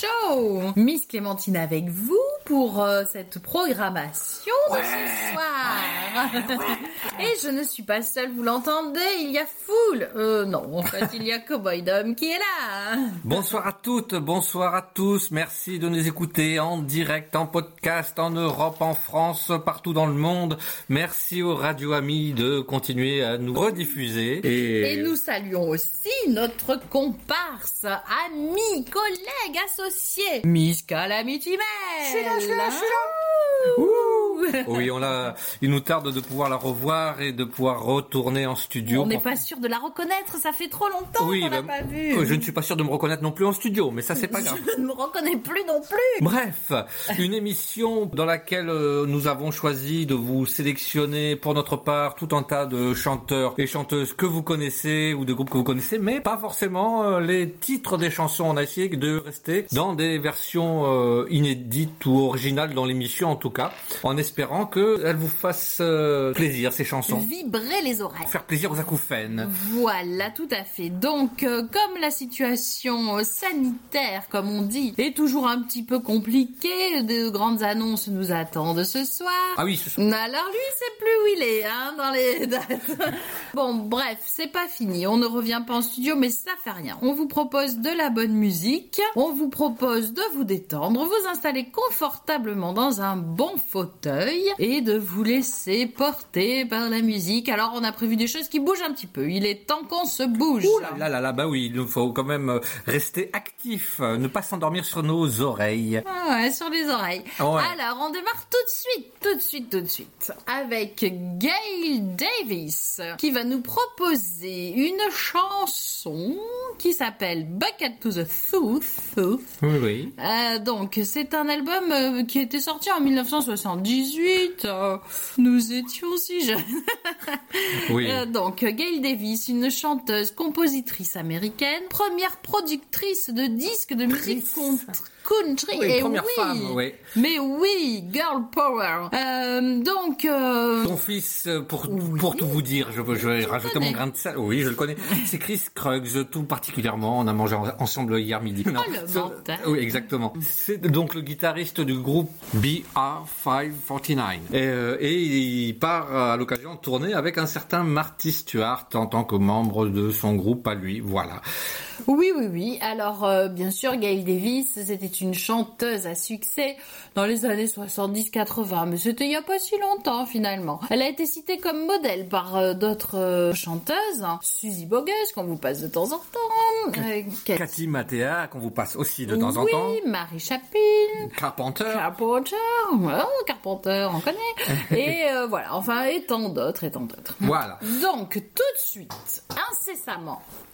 Show. Miss Clémentine avec vous pour euh, cette programmation de ce soir. et je ne suis pas seule, vous l'entendez, il y a foule. Euh, non, en fait, il y a Cowboy Dom qui est là. Bonsoir à toutes, bonsoir à tous. Merci de nous écouter en direct, en podcast, en Europe, en France, partout dans le monde. Merci aux radio amis de continuer à nous rediffuser. Et, nous saluons aussi notre comparse, ami, collègue, associé, Miss Calamity Je suis là, je suis là, je suis là. oui, on l'a. Il nous tarde de pouvoir la revoir et de pouvoir retourner en studio. On n'est pas sûr de la reconnaître, ça fait trop longtemps qu'on l'a bah, pas vue. Je ne suis pas sûr de me reconnaître non plus en studio, mais ça c'est pas grave. Je ne me reconnais plus non plus. Bref, une émission dans laquelle euh, nous avons choisi de vous sélectionner pour notre part tout un tas de chanteurs et chanteuses que vous connaissez ou de groupes que vous connaissez, mais pas forcément euh, les titres des chansons. On a essayé de rester dans des versions euh, inédites ou originales dans l'émission en tout cas, en espérant qu'elles vous fassent plaisir ces chansons. Vibrer les oreilles. Faire plaisir aux acouphènes. Voilà, tout à fait. Donc, comme la situation sanitaire, comme on dit, est toujours un petit peu compliquée, de grandes annonces nous attendent ce soir. Ah oui, ce soir. Alors lui, c'est plus où il est, hein, dans les dates. bon, bref, c'est pas fini. On ne revient pas en studio, mais ça fait rien. On vous propose de la bonne musique. On vous propose de vous détendre, vous installer confortablement dans un bon fauteuil et de vous laisser porter par la musique. Alors, on a prévu des choses qui bougent un petit peu. Il est temps qu'on se bouge. Ouh là là là, bah oui, il nous faut quand même euh, rester actif, euh, ne pas s'endormir sur nos oreilles. Ah ouais, sur les oreilles. Alors, on démarre tout de suite, tout de suite, tout de suite, avec Gail Davis, qui va nous proposer une chanson qui s'appelle Bucket to the Tooth. Oui, oui. Euh, donc, c'est un album euh, qui était sorti en 1978. Euh, nous étions si jeunes. oui. donc, Gail Davis, une chanteuse, compositrice américaine, première productrice de disques de musique country. Oui, et première oui, femme, oui. Mais oui, girl power. Euh, donc. Euh... Ton fils, pour pour tout vous dire, je, je vais rajouter mon grain de sel. Oui, je le connais. C'est Chris Kruggs, tout particulièrement. On a mangé ensemble hier midi. Non, oh, le. Oui, exactement. C'est donc le guitariste du groupe BR549. Et, euh, et il part à l'occasion de tourner avec un certain Marty Stewart en tant que membre de son groupe à lui. Voilà. Oui, oui, oui. Alors, euh, bien sûr, Gail Davis, c'était une chanteuse à succès dans les années 70-80, mais c'était il n'y a pas si longtemps finalement. Elle a été citée comme modèle par euh, d'autres euh, chanteuses, hein. Suzy Bogus, qu'on vous passe de temps en temps, Cathy Mattea, qu'on vous passe aussi de temps en temps. Oui, Marie Chapin. Carpenter. Carpenter, oh, Carpenter, on connaît. et voilà, enfin, et tant d'autres, et tant d'autres. Voilà. Donc, tout de suite, incessamment,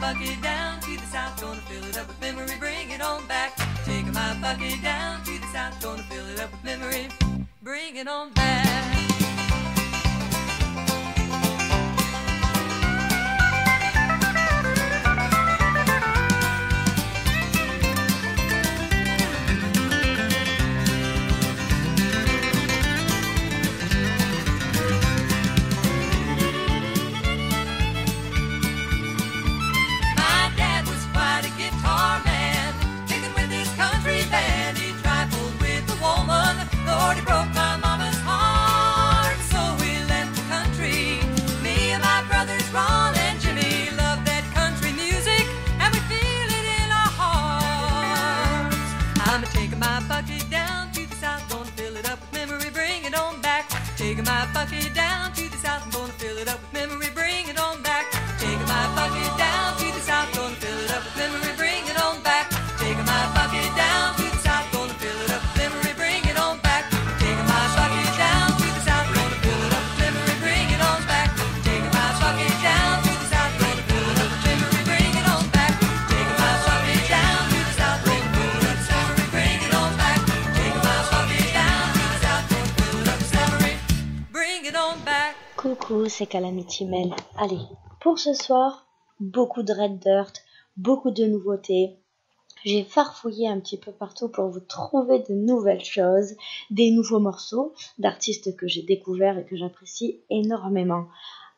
bucket down to the south, gonna fill it up with memory, bring it on back. Taking my bucket down to the south, gonna fill it up with memory, bring it on back. vous, c'est Calamity Mail. Allez, pour ce soir, beaucoup de Red Dirt, beaucoup de nouveautés. J'ai farfouillé un petit peu partout pour vous trouver de nouvelles choses, des nouveaux morceaux d'artistes que j'ai découverts et que j'apprécie énormément.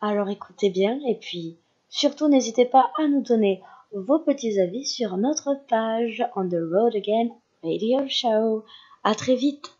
Alors écoutez bien et puis surtout n'hésitez pas à nous donner vos petits avis sur notre page On the Road Again Radio Show. À très vite!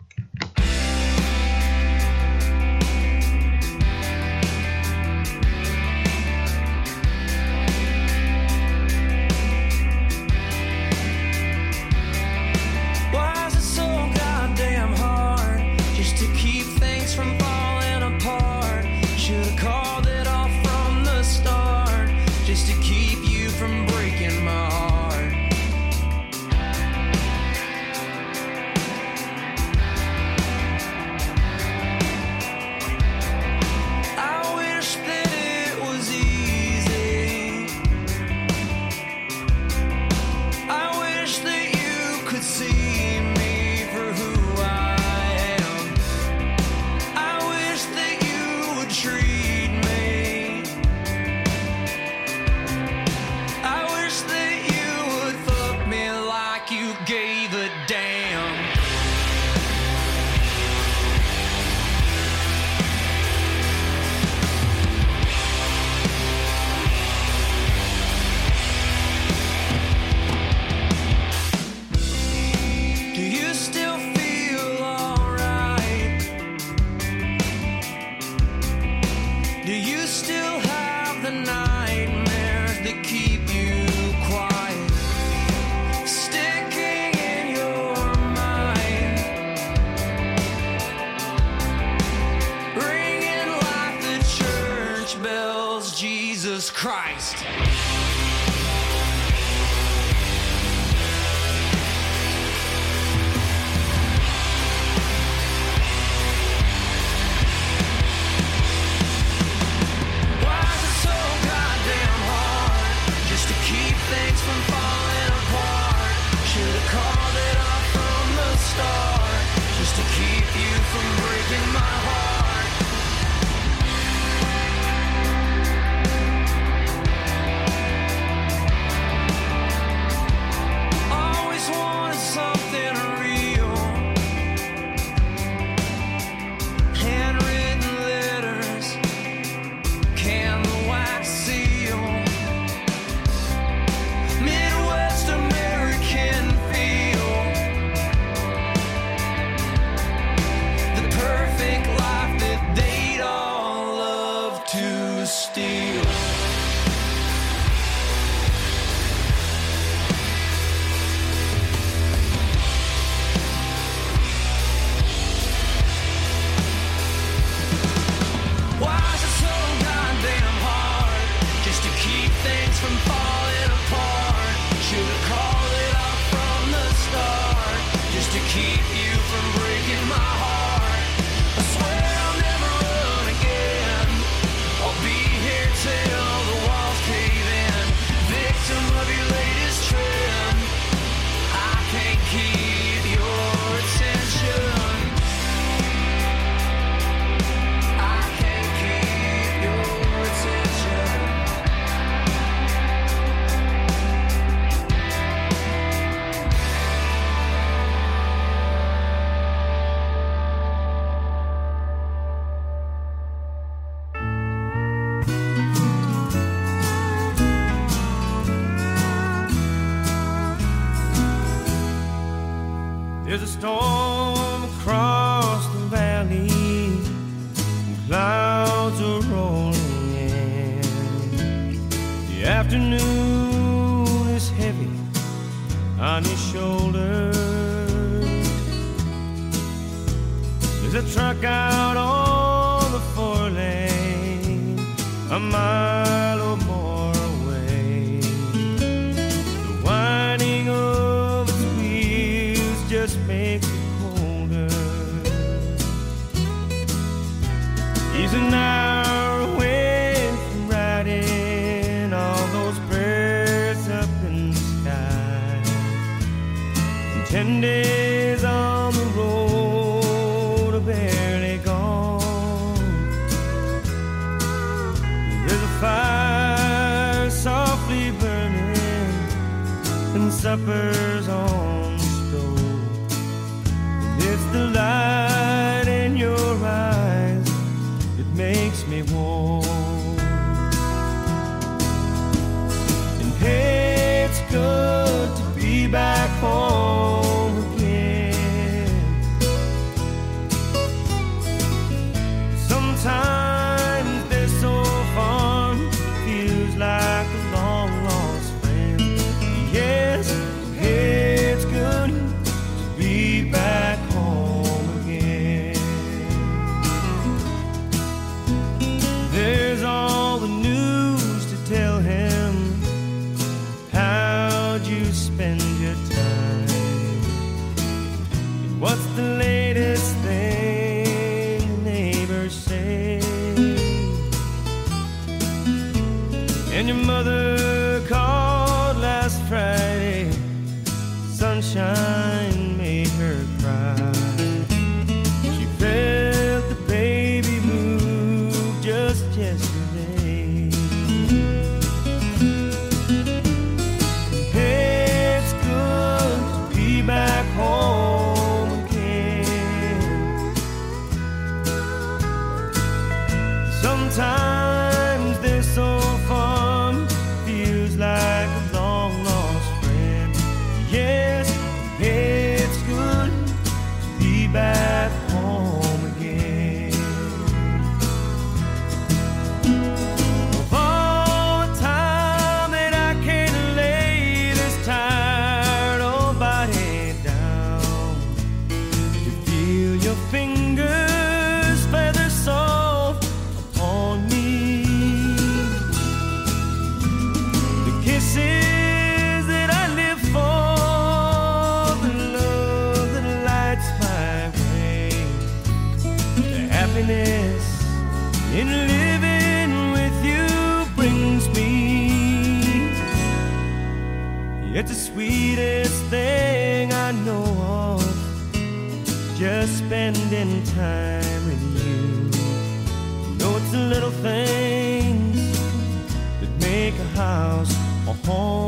afternoon is heavy on his shoulders. There's a truck out on the four lane, a mile. supper spend time with you. you know it's the little things that make a house a home.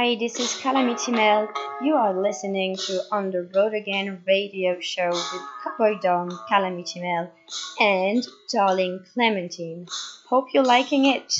Hi, this is Calamity Mel. You are listening to On the Road Again radio show with Cowboy Don, Calamity Mel, and Darling Clementine. Hope you're liking it.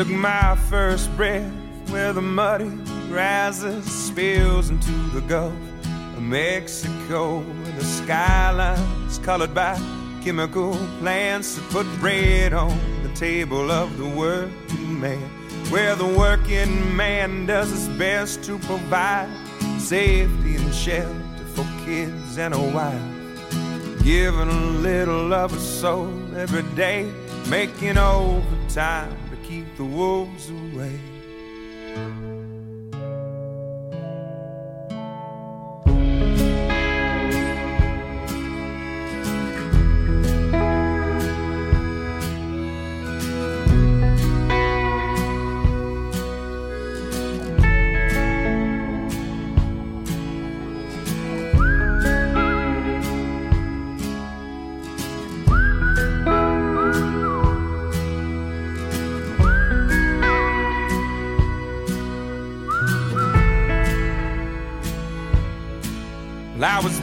Took my first breath where the muddy rises, spills into the Gulf of Mexico. Where the skyline's colored by chemical plants that put bread on the table of the working man. Where the working man does his best to provide safety and shelter for kids and a wife. Giving a little of his soul every day, making overtime keep the wolves away.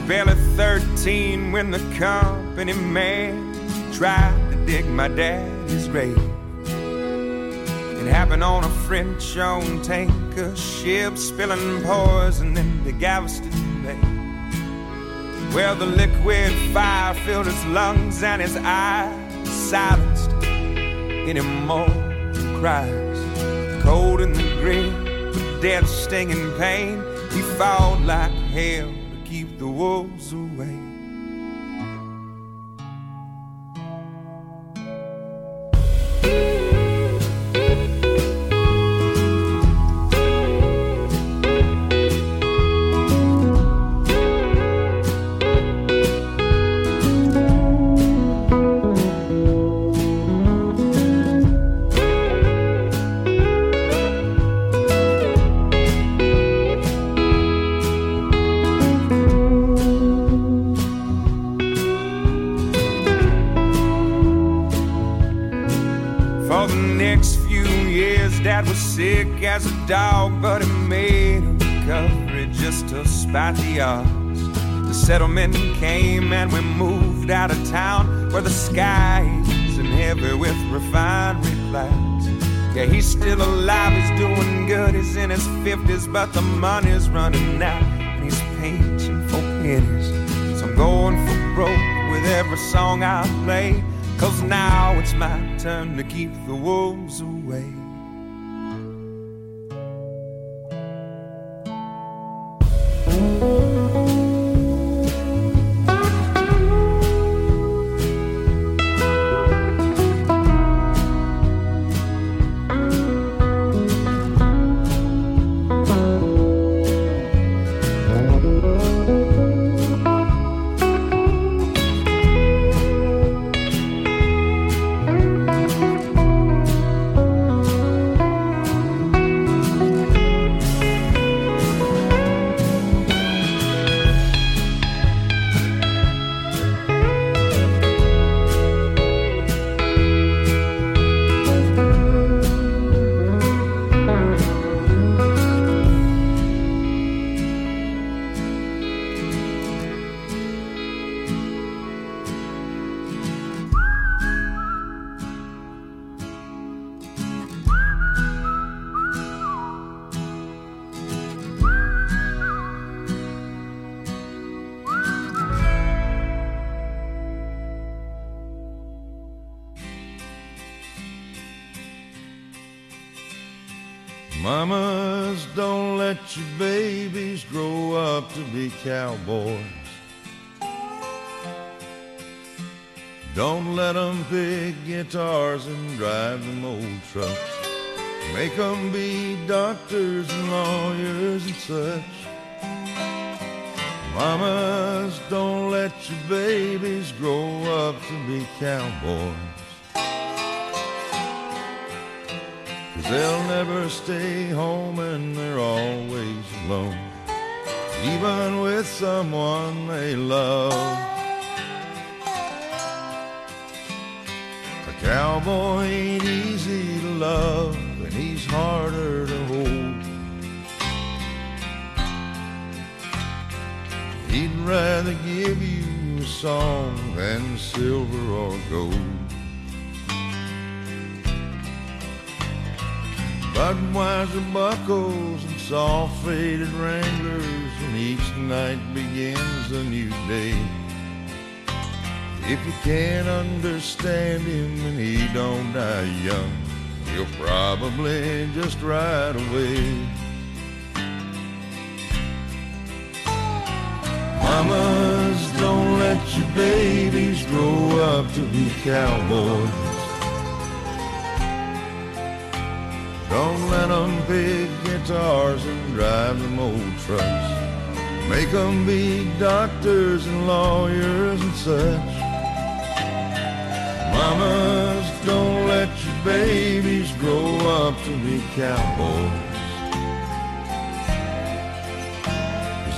Barely 13 when the company man tried to dig my daddy's grave. It happened on a French owned tanker ship, spilling poison into Galveston Bay. Well, the liquid fire filled his lungs and his eyes silenced any more cries. Cold in the grave, with death stinging pain, he fought like hell do ouso settlement came and we moved out of town where the sky isn't heavy with refinery clouds. Yeah, he's still alive, he's doing good, he's in his 50s, but the money's running out and he's pinching for pennies. So I'm going for broke with every song I play. Cause now it's my turn to keep the wolves away.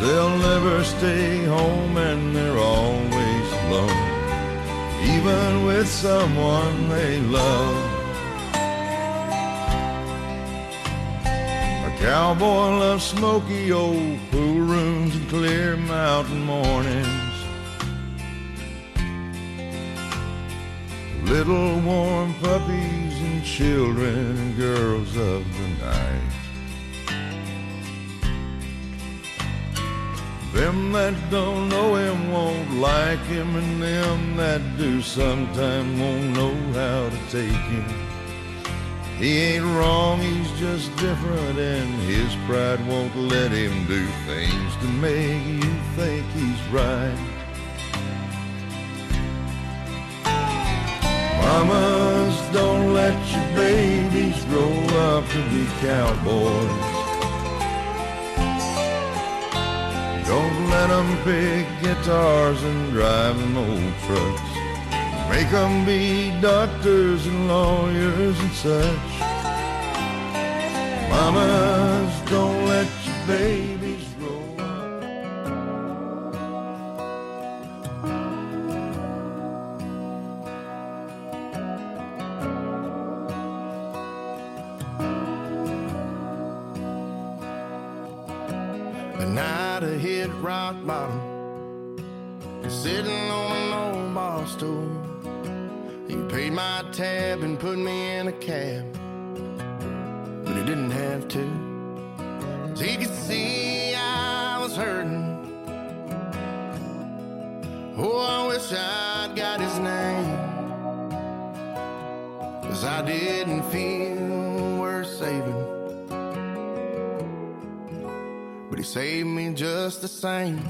They'll never stay home and they're always alone. Even with someone they love. A cowboy loves smoky old pool rooms and clear mountain mornings. Little warm puppies and children and girls of the night. Them that don't know him won't like him, and them that do sometime won't know how to take him. He ain't wrong, he's just different, and his pride won't let him do things to make you think he's right. Mamas, don't let your babies grow up to be cowboys. Don't let 'em pick guitars and drive them old trucks. Make 'em be doctors and lawyers and such. Mamas, don't let your babies my tab and put me in a cab, but he didn't have to. he could see I was hurting. Oh, I wish I'd got his name. Cause I didn't feel worth saving. But he saved me just the same.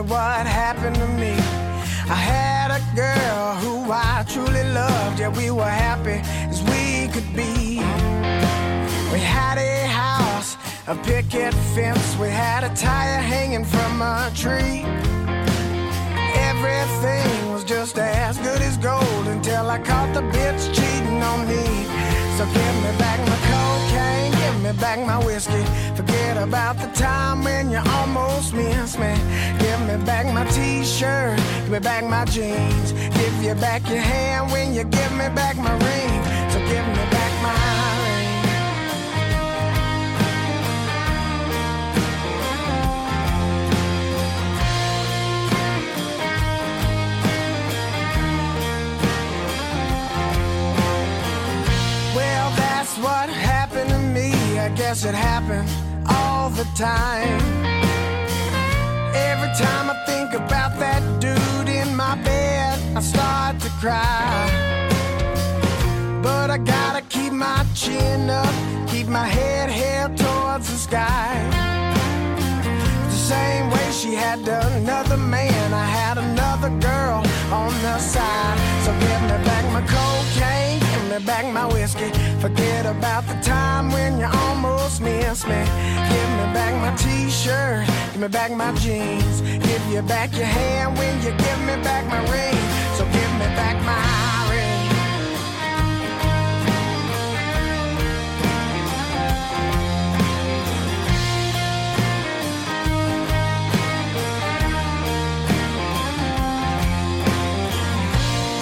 You what happened to me. I had a girl who I truly loved, yeah, we were happy as we could be. We had a house, a picket fence, we had a tire hanging from a tree. Everything was just as good as gold until I caught the bitch cheating on me. So give me back me back my whiskey. Forget about the time when you almost missed me. Give me back my t-shirt, give me back my jeans. Give you back your hand when you give me back my ring. So give me guess it happened all the time. Every time I think about that dude in my bed, I start to cry. But I gotta keep my chin up, keep my head held towards the sky. The same way she had another man, I had another girl on the side. So give me back my cocaine, give me back my whiskey. Forget about time when you almost missed me. Give me back my t-shirt, give me back my jeans. Give you back your hand when you give me back my ring. So give me back my ring.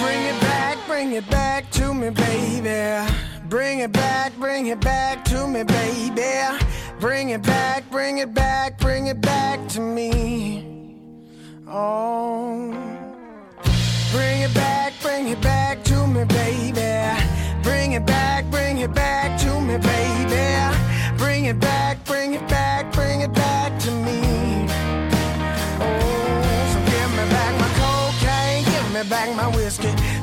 Bring it back, bring it back to me, baby. Bring it back, bring it back to me, baby. Bring it back, bring it back, bring it back to me. Oh. Bring it back, bring it back to me, baby. Bring it back, bring it back to me, baby. Bring it back, bring it back, bring it back to me.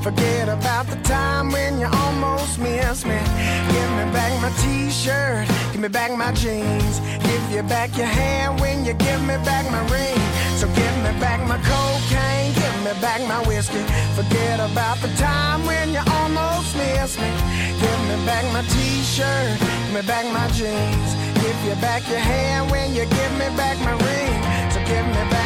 Forget about the time when you almost missed me. Give me back my t-shirt, give me back my jeans. Give you back your hand when you give me back my ring. So give me back my cocaine, give me back my whiskey. Forget about the time when you almost missed me. Give me back my t-shirt, give me back my jeans. Give you back your hand when you give me back my ring. So give me back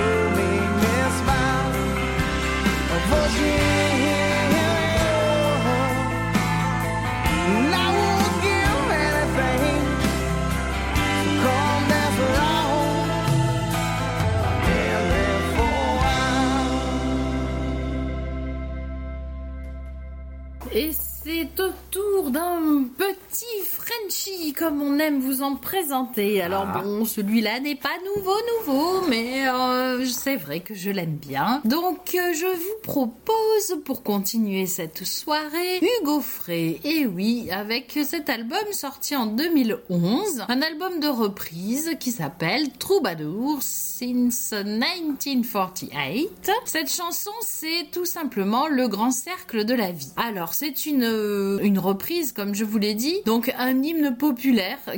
And you show me me smile. Comme on aime vous en présenter. Alors Ah. bon, celui-là n'est pas nouveau, nouveau, mais euh, c'est vrai que je l'aime bien. Donc euh, je vous propose, pour continuer cette soirée, Hugo Frey. Et oui, avec cet album sorti en 2011, un album de reprise qui s'appelle Troubadour Since 1948. Cette chanson, c'est tout simplement le grand cercle de la vie. Alors, c'est une, euh, une reprise, comme je vous l'ai dit, donc un hymne populaire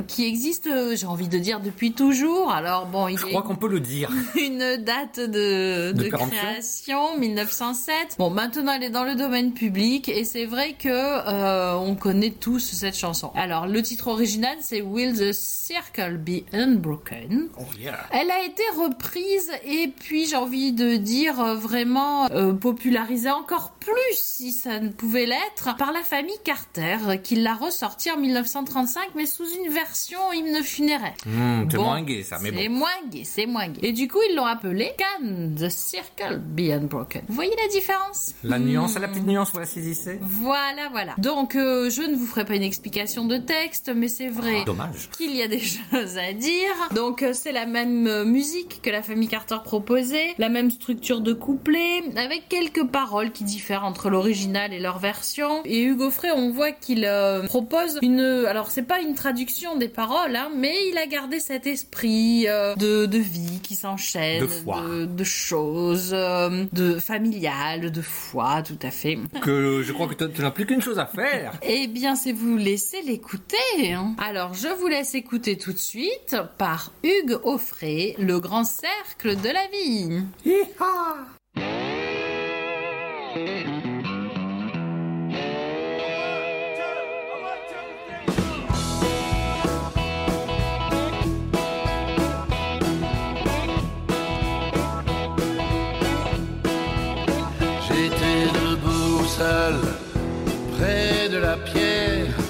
qui existe, euh, j'ai envie de dire, depuis toujours. Alors bon, il Je crois qu'on peut le dire. une date de, De de péremption. création 1907. Bon, maintenant elle est dans le domaine public et c'est vrai que euh, on connaît tous cette chanson. Alors le titre original c'est Will the Circle Be Unbroken? Oh yeah. Elle a été reprise et puis j'ai envie de dire euh, vraiment euh, popularisée encore plus si ça ne pouvait l'être par la famille Carter qui l'a ressortie en 1935 mais sous une version hymne funéraire. Hmm, c'est Bon, moins gay ça, mais C'est bon. moins gay, c'est moins gay. Et du coup, ils l'ont appelé Can the Circle Be Unbroken. Vous voyez la différence? La nuance, la petite nuance, vous la saisissez Voilà, voilà. Donc, euh, je ne vous ferai pas une explication de texte, mais c'est vrai Ah, Dommage. qu'il y a des choses à dire. Donc, euh, c'est la même euh, musique que la famille Carter proposait, la même structure de couplet, avec quelques paroles qui diffèrent entre l'original et leur version. Et Hugo Frey, on voit qu'il euh, propose une... Alors, c'est pas une traduction des paroles, hein, mais il a gardé cet esprit euh, de, vie qui s'enchaîne, de, foi. de, choses, euh, de familial, de foi, tout à fait. Que je crois que tu n'as plus qu'une chose à faire. eh bien, c'est vous laisser l'écouter. Hein. Alors, je vous laisse écouter tout de suite par Hugues Offray, le grand cercle de la vie. Hi-ha seul près de la pierre.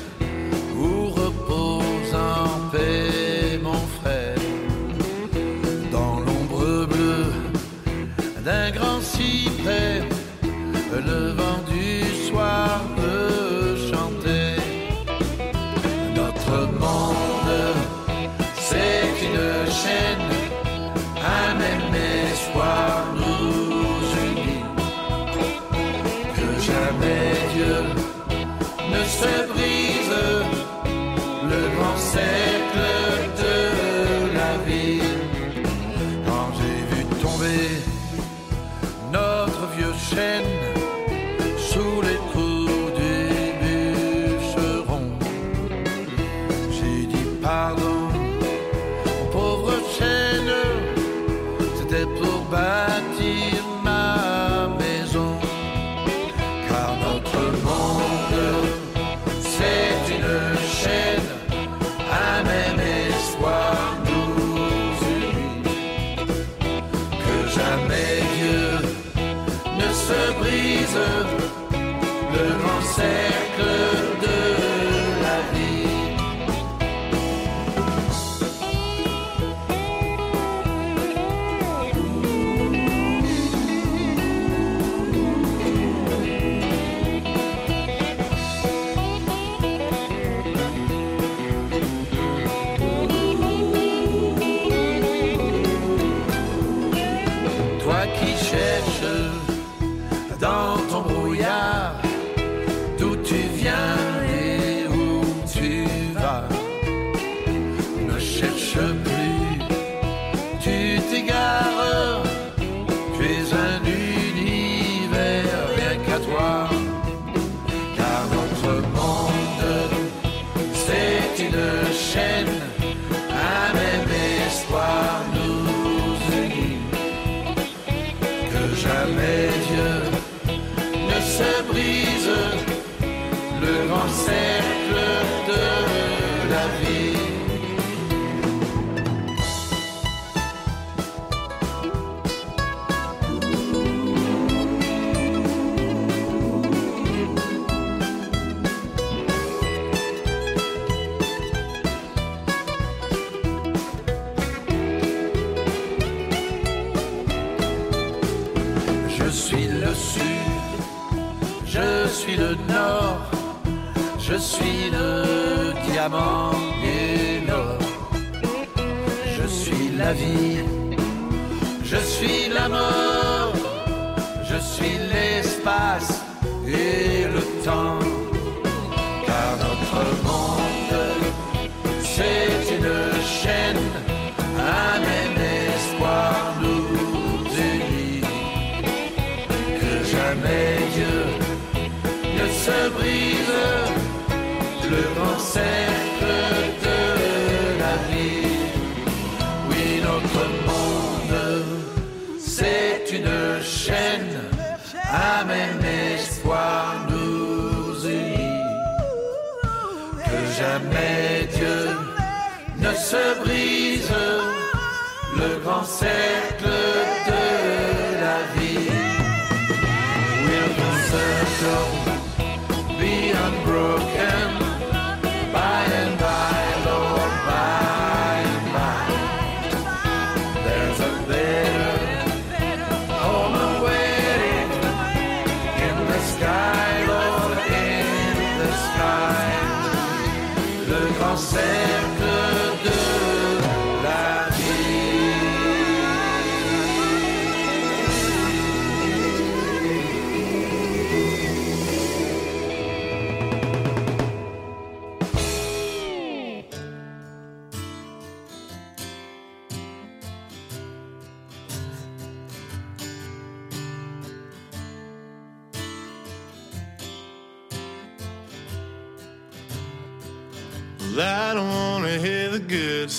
le grand cercle.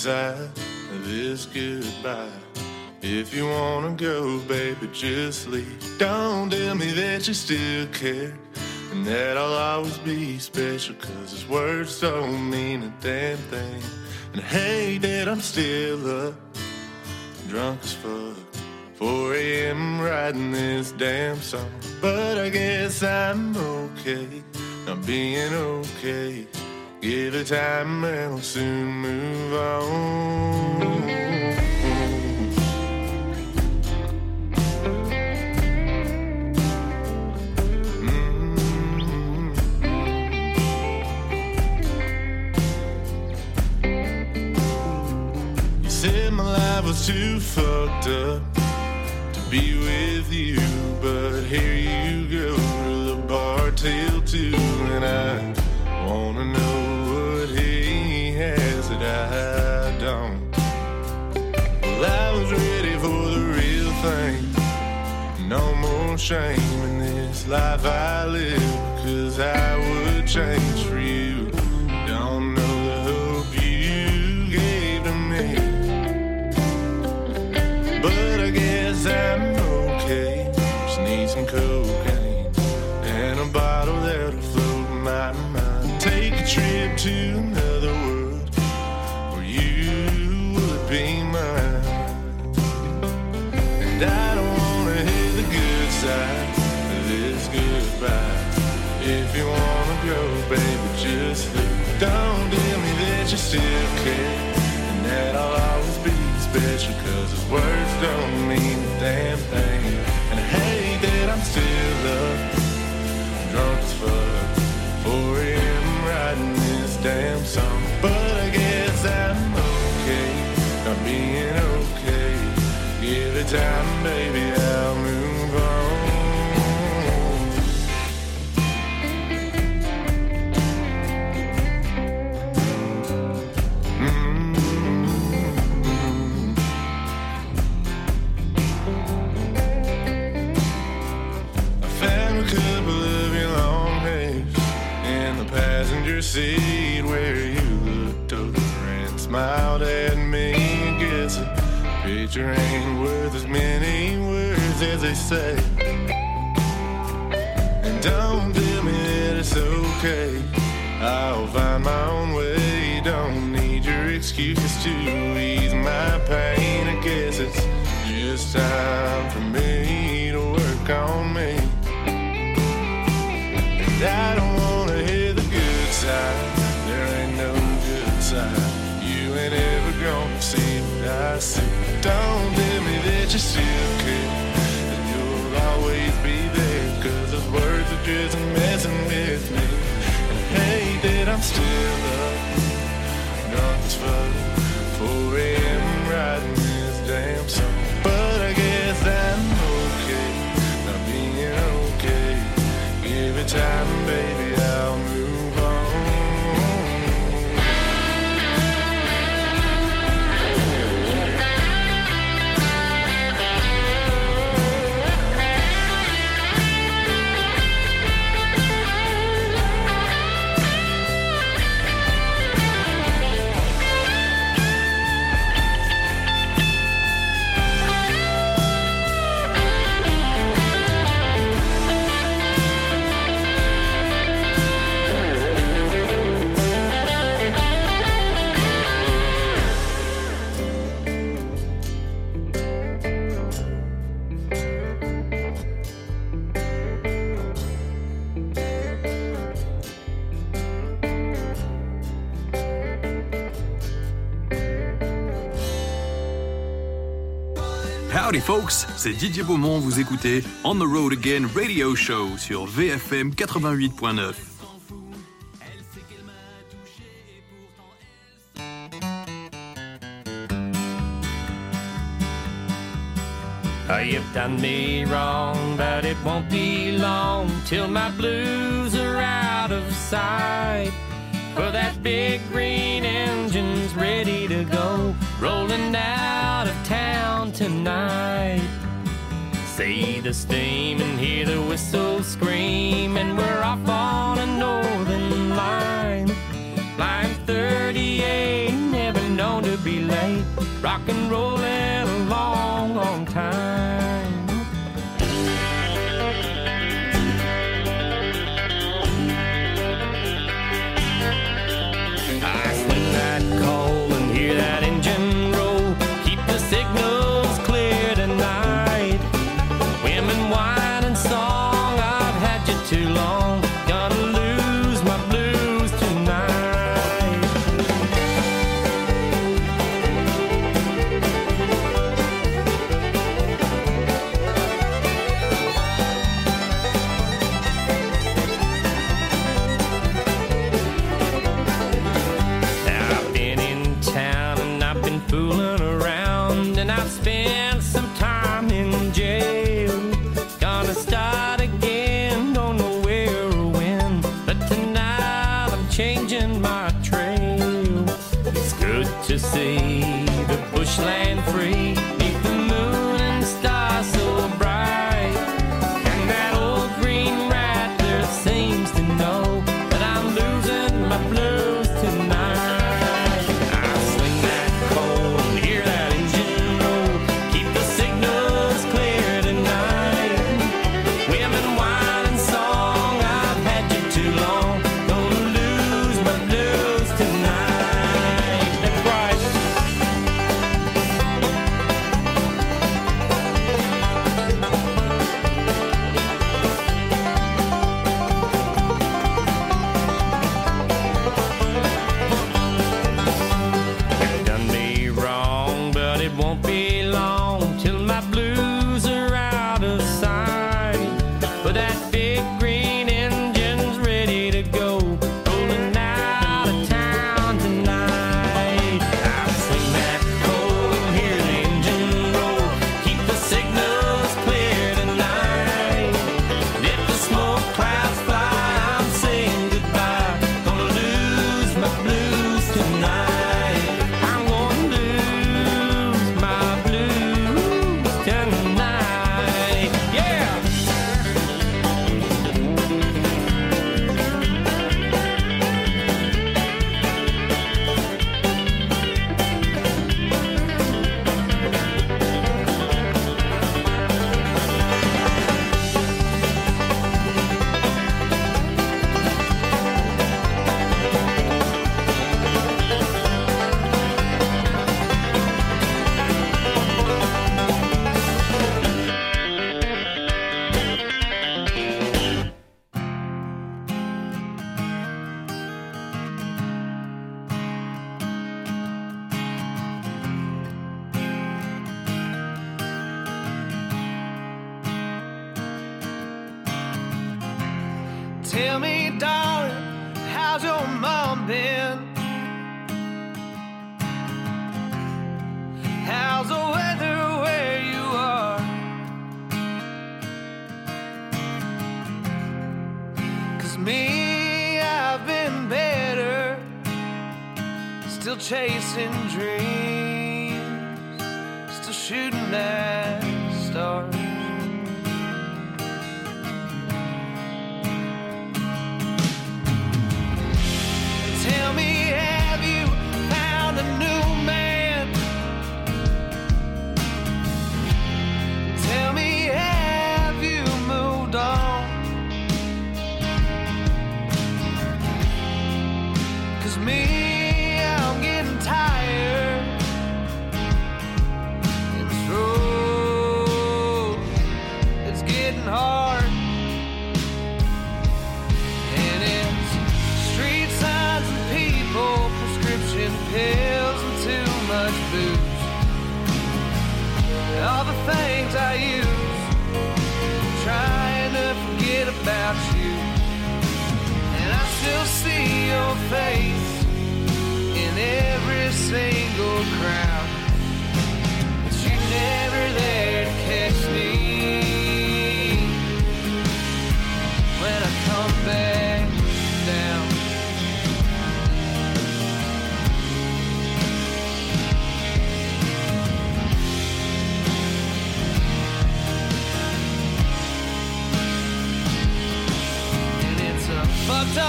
This goodbye. If you wanna go, baby, just leave. Don't tell me that you still care. And that I'll always be special, cause his words don't mean a damn thing. And hate that I'm still up, drunk as fuck. 4 a.m. writing this damn song. But I guess I'm okay, not being okay. Give it time and I'll soon move on. You said my life was too fucked up to be with you, but here you go to the bar till two, and I that I don't. Well, I was ready for the real thing, no more shame in this life I live, cause I would change for you. Don't know the hope you gave to me. But I guess I'm okay. Just need some cocaine and a bottle that'll float my mind. Take a trip to Don't tell me that you still care and that I'll always be special cause his words don't mean a damn thing. And I hate that I'm still up, drunk as fuck. 4 a.m. writing this damn song. But I guess I'm okay, not being okay. Give it time, baby, seat where you looked over and smiled at me. I guess a picture ain't worth as many words as they say. And don't tell me that it's okay. I'll find my own way. Don't need your excuses to ease my pain. I guess it's just time for me to work on me. And I don't Don't tell me that you still. That you'll always be there. Cause those words are just messing with me. And that I'm still up. Drunk as fuck. 4 a.m. damn. But I guess I'm okay. Not being okay. Give it time, baby, Howdy folks, c'est Didier Beaumont, vous écoutez On the Road Again Radio Show sur VFM 88.9. Oh, you've done me wrong, but it won't be long till my blues are out of sight. For that big green engine's ready to go, out town tonight. See the steam and hear the whistle scream, and we're off on a northern line. Line 38, never known to be late, rock and rollin' a long, long time.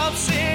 Up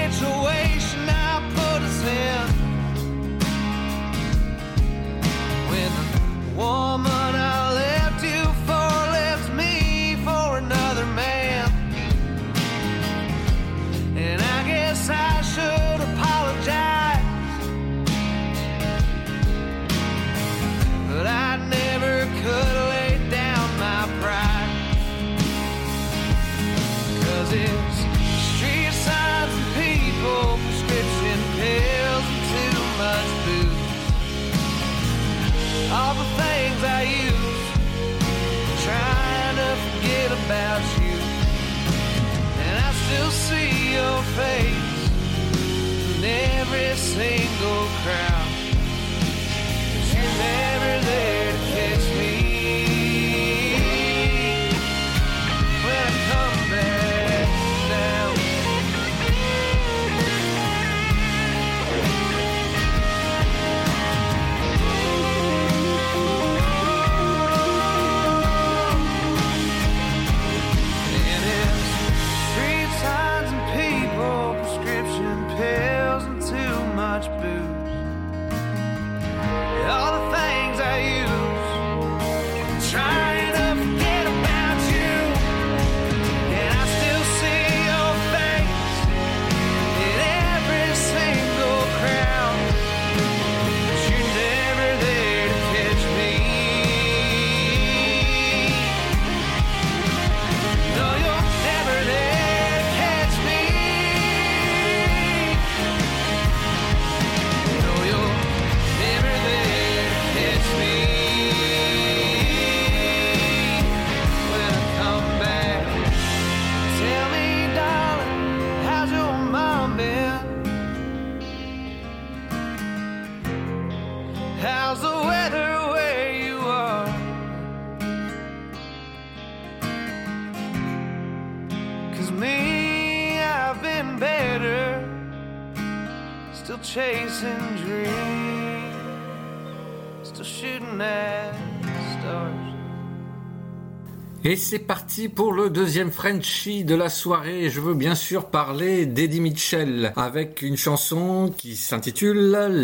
laissez partir parti pour le deuxième Frenchie de la soirée. Je veux bien sûr parler d'Eddie Mitchell avec une chanson qui s'intitule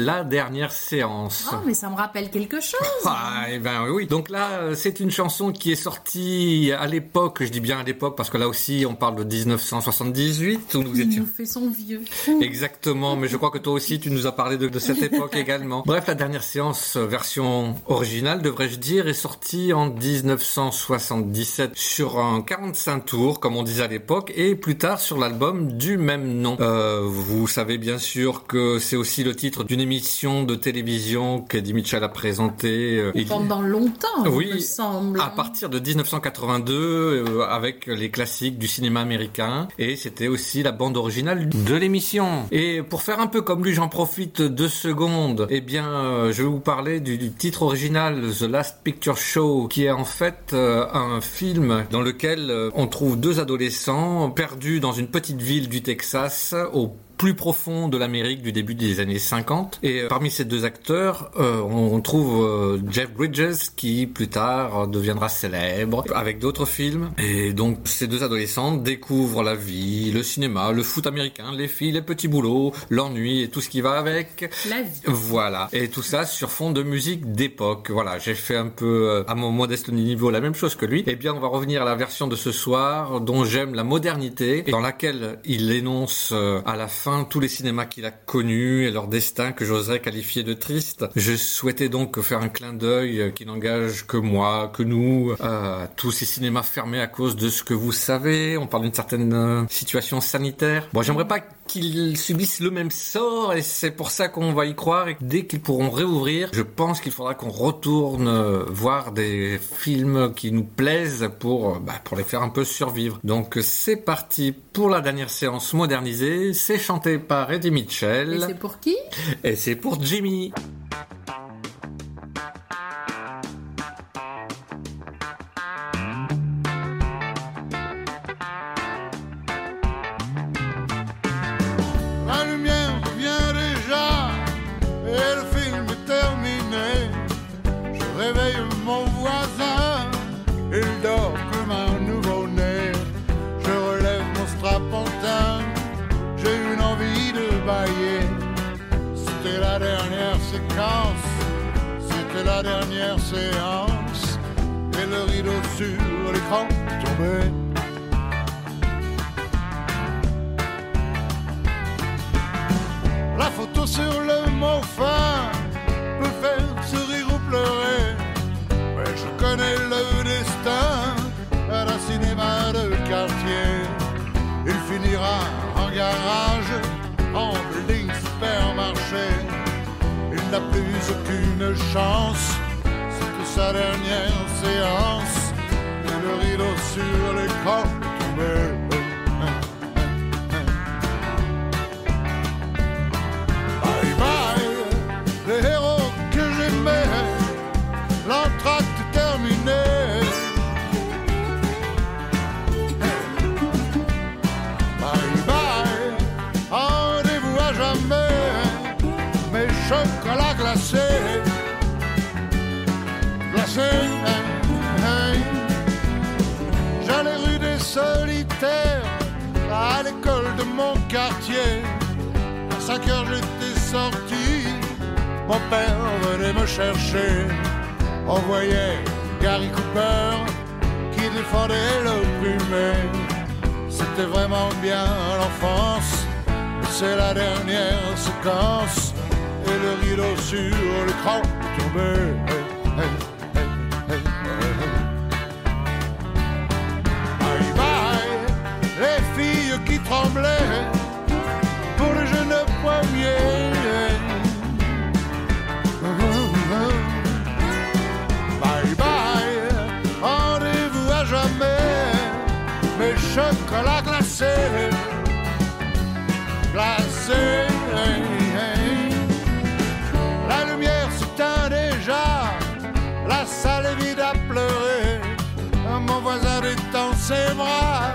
La dernière séance. Oh, mais ça me rappelle quelque chose. Ah, eh ben oui. Donc là, c'est une chanson qui est sortie à l'époque, je dis bien à l'époque parce que là aussi on parle de 1978 où nous Il étions nous fait son vieux. Exactement, mais je crois que toi aussi tu nous as parlé de, de cette époque également. Bref, la dernière séance, version originale devrais-je dire, est sortie en 1977 sur un 45 tours, comme on disait à l'époque, et plus tard sur l'album du même nom. Euh, vous savez bien sûr que c'est aussi le titre d'une émission de télévision qu'Eddie Mitchell a présentée. euh, il- Pendant longtemps, il Oui, me semble. à partir de 1982, euh, avec les classiques du cinéma américain, et c'était aussi la bande originale de l'émission. Et pour faire un peu comme lui, j'en profite deux secondes. Eh bien, je vais vous parler du, du titre original, The Last Picture Show, qui est en fait un film dans lequel euh, on trouve deux adolescents perdus dans une petite ville du Texas au plus profond de l'Amérique du début des années 50. Et euh, parmi ces deux acteurs, euh, on, trouve euh, Jeff Bridges qui plus tard deviendra célèbre avec d'autres films. Et donc ces deux adolescents découvrent la vie, le cinéma, le foot américain, les filles, les petits boulots, l'ennui et tout ce qui va avec. La vie. Voilà. Et tout ça sur fond de musique d'époque. Voilà, j'ai fait un peu à mon modeste niveau la même chose que lui. Eh bien, on va revenir à la version de ce soir dont j'aime la modernité et dans laquelle il énonce à la fin tous les cinémas qu'il a connus et leur destin que j'oserais qualifier de triste. Je souhaitais donc faire un clin d'œil qui n'engage que moi, que nous, euh, tous ces cinémas fermés à cause de ce que vous savez. On parle d'une certaine euh, situation sanitaire. Bon, j'aimerais pas qu'ils subissent le même sort et c'est pour ça qu'on va y croire et dès qu'ils pourront réouvrir, je pense qu'il faudra qu'on retourne euh, voir des films qui nous plaisent pour, euh, bah, pour les faire un peu survivre. Donc c'est parti pour la dernière séance modernisée. C'est chanté par Eddie Et Mitchell c'est pour qui? Et c'est pour Jimmy. La dernière séquence, c'était la dernière séance. Et le rideau sur l'écran tombait. La photo sur le mot fin peut faire sourire ou pleurer. Mais je connais le destin plus aucune chance, sa dernière séance et le rideau sur l'écran tombé. Bye J'allais rue des solitaires, à l'école de mon quartier. À 5 heures j'étais sorti, mon père venait me chercher. On voyait Gary Cooper qui défendait l'opprimé. C'était vraiment bien l'enfance, c'est la dernière séquence. Et le rideau sur l'écran tombé. Tremblaient pour le jeune premier. Bye bye, rendez-vous à jamais, mes chocolats glacés, glacés. La lumière s'éteint déjà, la salle est vide à pleurer. Mon voisin détend ses bras,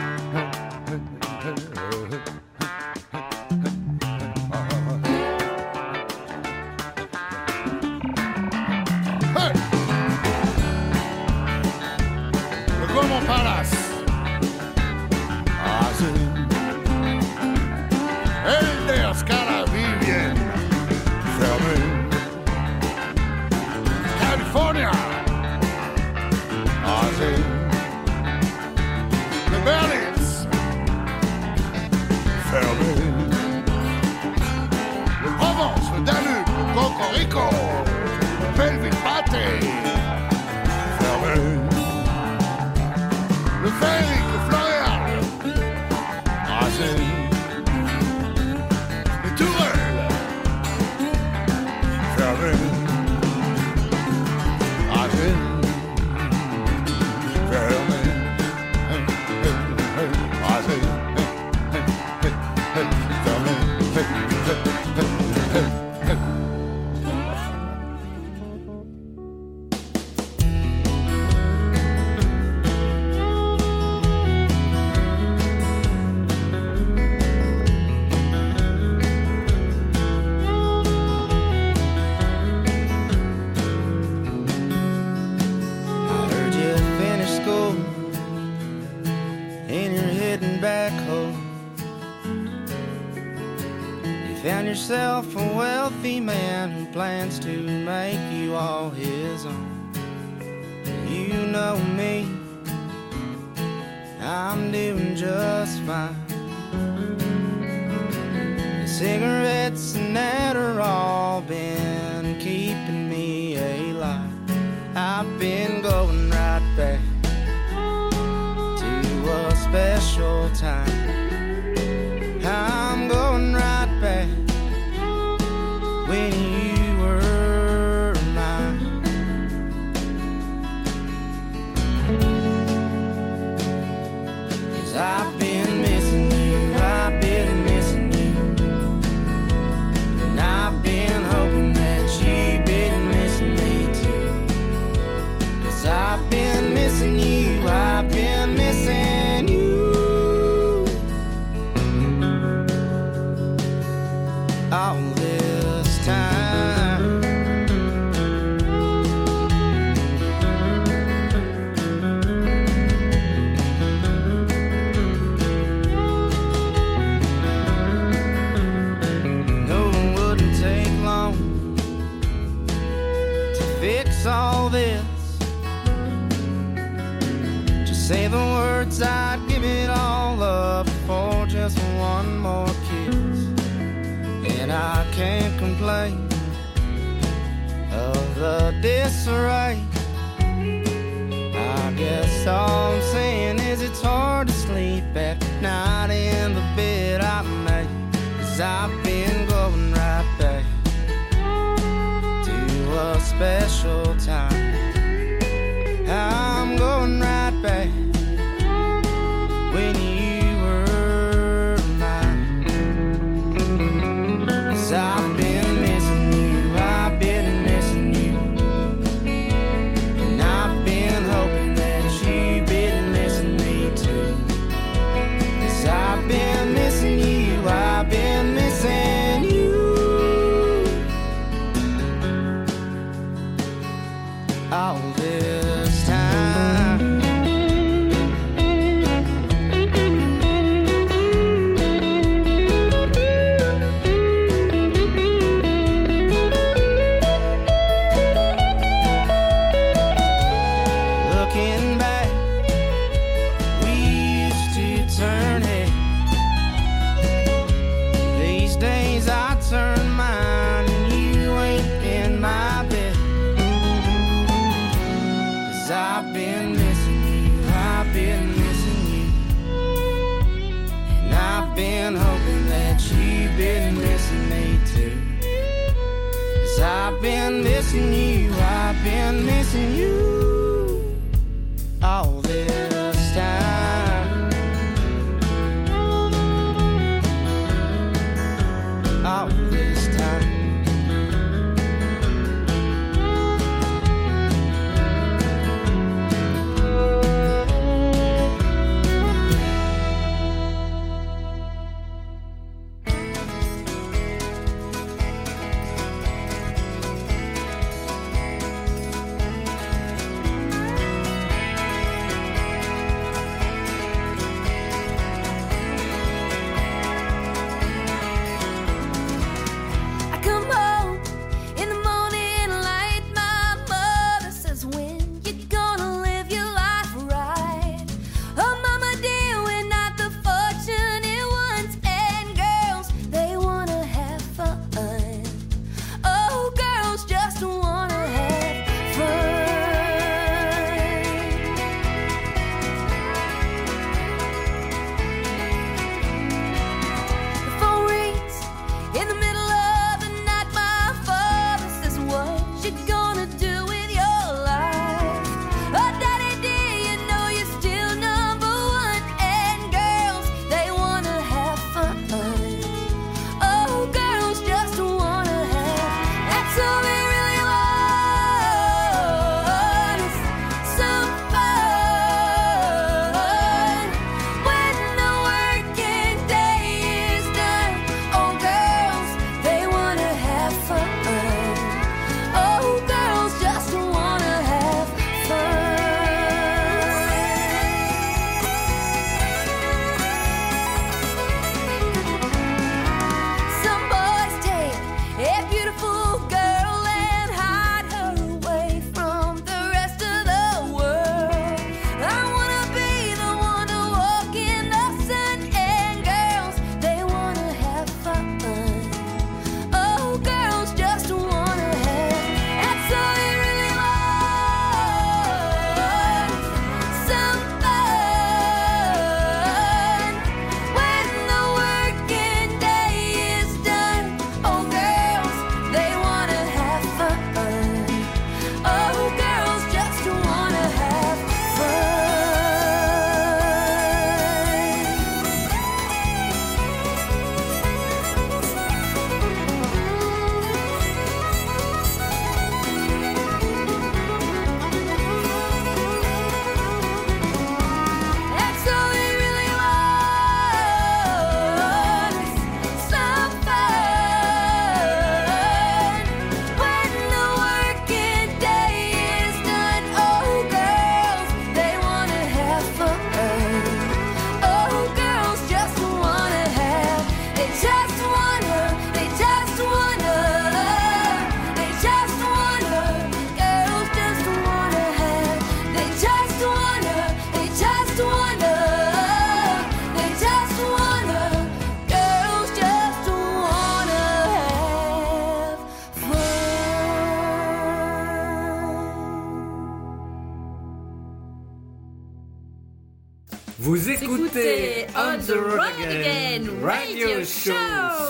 Cause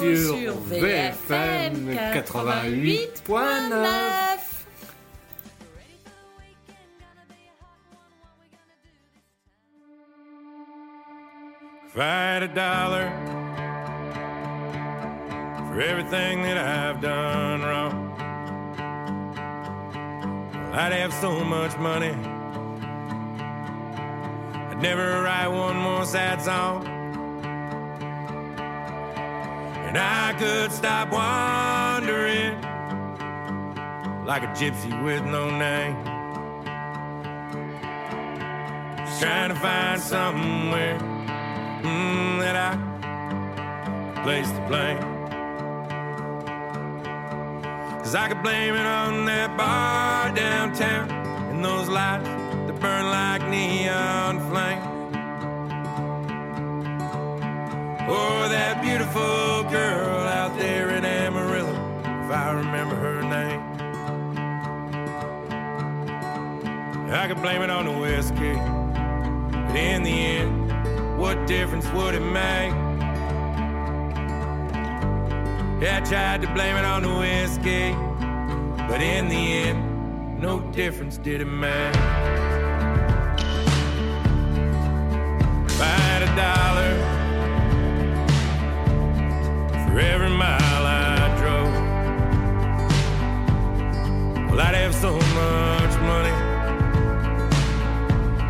sur VFM 88.9. If I had a dollar for everything that I've done wrong, well, I'd have so much money. I'd never write one more sad song. And I could stop wandering like a gypsy with no name. Just trying to find somewhere mm, that I place to blame. Cause I could blame it on that bar downtown and those lights that burn like neon flame. Or that beautiful I remember her name. I could blame it on the whiskey, but in the end, what difference would it make? Yeah, I tried to blame it on the whiskey, but in the end, no difference did it make. Had a dollar for every mile I well, I'd have so much money.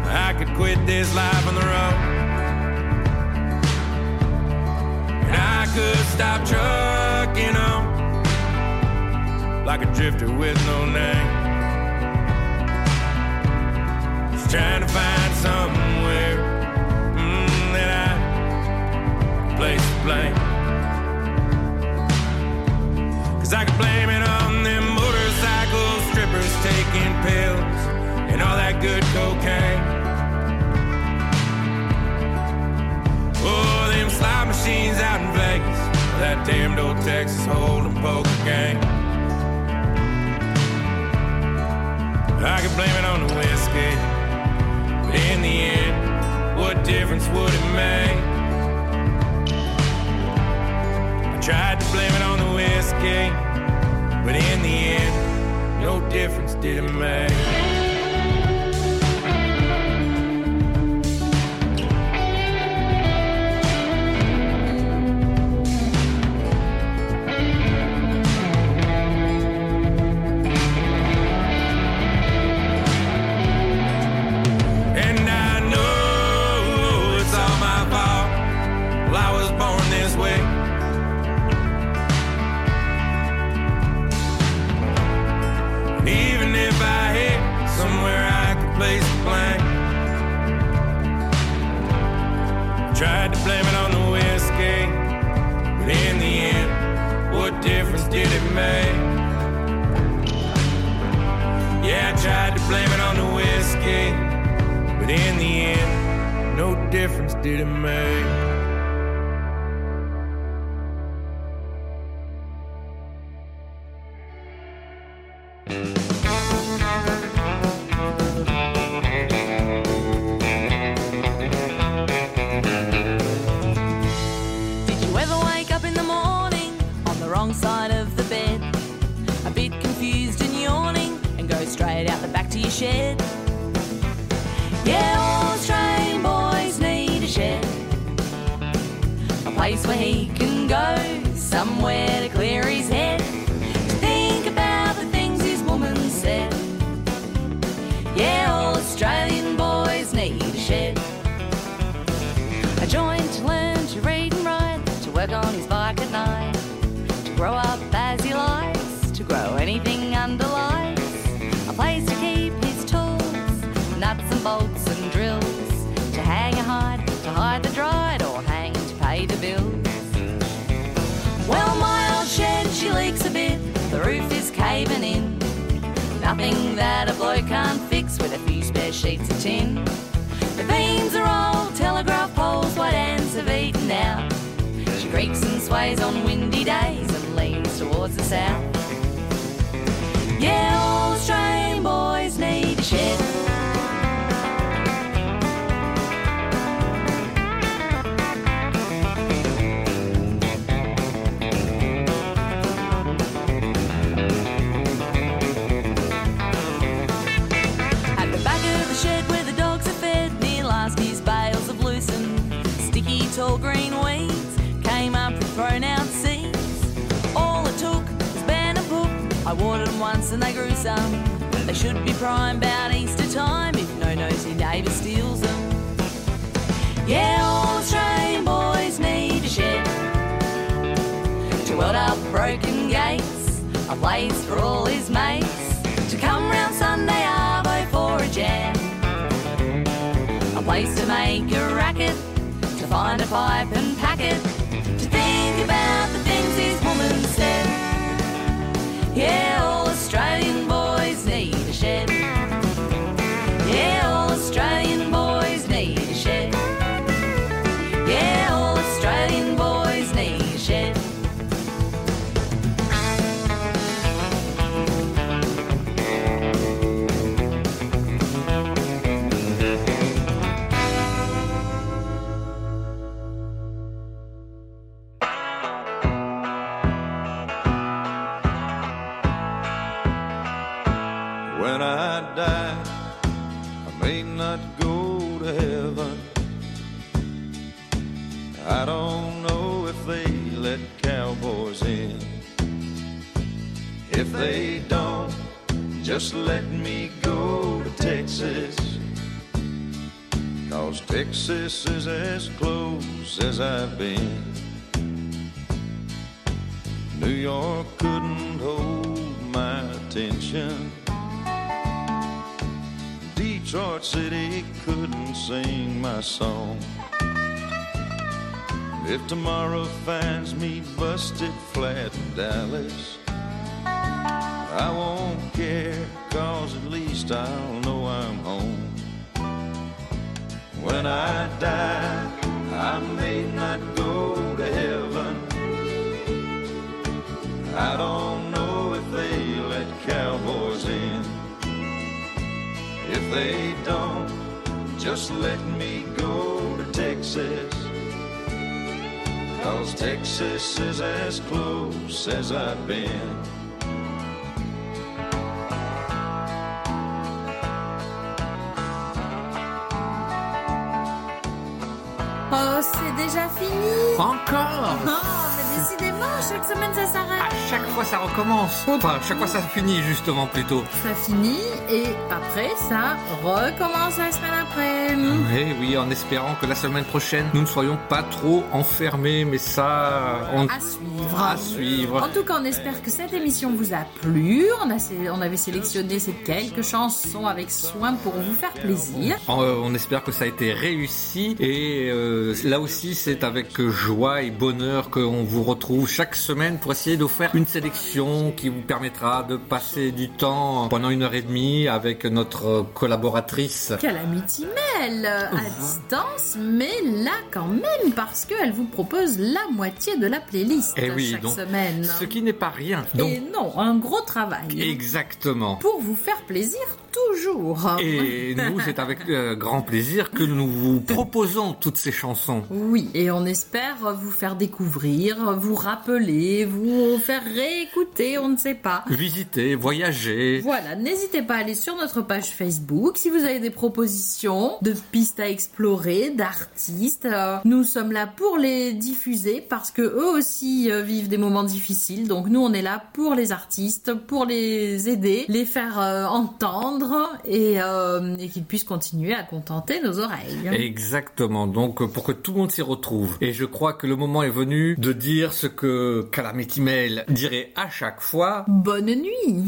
I could quit this life on the road. And I could stop trucking on like a drifter with no name. Just trying to find somewhere mm, that I place to blame. Cause I could blame it on taking pills and all that good cocaine. Oh, them slot machines out in Vegas, that damned old Texas Hold'em poker game. I could blame it on the whiskey, but in the end, what difference would it make? I tried to blame it on the whiskey, but in the end, no difference did it make. Sheets of tin. The beams are old, telegraph poles, white ants have eaten out. She creaks and sways on windy days and leans towards the south. Yeah, all Australian boys need a shed. Some. They should be prime about Easter time if no nosy neighbour steals them. Yeah, all Australian boys need a shed to weld up broken gates, a place for all his mates to come round Sunday arvo for a jam, a place to make a racket, to find a pipe and pack it, to think about the things his woman said. Yeah, Australian in. If they don't, just let me go to Texas. Cause Texas is as close as I've been. New York couldn't hold my attention. Detroit City couldn't sing my song. If tomorrow finds me busted flat in Dallas, I won't care, cause at least I'll know I'm home. When I die, I may not go to heaven. I don't know if they let cowboys in. If they don't, just let me go to Texas. Cause Texas is as close as I've been. Oh, c'est déjà fini. Encore? Oh, chaque semaine ça s'arrête. À chaque fois ça recommence. Enfin, chaque fois ça finit justement plutôt. Ça finit et après ça recommence la semaine après. Oui, oui, en espérant que la semaine prochaine nous ne soyons pas trop enfermés, mais ça, on... À suivre. À suivre. En tout cas, on espère que cette émission vous a plu. On, a, sé- on avait sélectionné ces quelques chansons avec soin pour vous faire plaisir. Euh, on espère que ça a été réussi et euh, là aussi c'est avec joie et bonheur qu'on vous retrouve chaque semaine pour essayer de faire une sélection qui vous permettra de passer du temps pendant une heure et demie avec notre collaboratrice. Calamity Mel à distance, mais là quand même parce qu'elle vous propose la moitié de la playlist Et Eh oui, chaque donc semaine. ce qui n'est pas rien. Donc Et non, un gros travail. exactement. Pour vous faire plaisir toujours. Et nous, c'est avec euh, grand plaisir que nous vous proposons toutes ces chansons. Oui, et on espère vous faire découvrir, vous rappeler, vous faire réécouter, on ne sait pas. Visiter, voyager. Voilà, n'hésitez pas à aller sur notre page Facebook si vous avez des propositions de pistes à explorer, d'artistes. euh, nous sommes là pour les diffuser parce que eux aussi euh, vivent des moments difficiles. Donc nous, on est là pour les artistes, pour les aider, les faire euh, entendre et, euh, et qu'ils puissent continuer à contenter nos oreilles. Exactement, donc euh, pour que tout le monde s'y retrouve. Et je crois que le moment est venu de dire ce que Calamity Mail dirait à chaque fois. Bonne nuit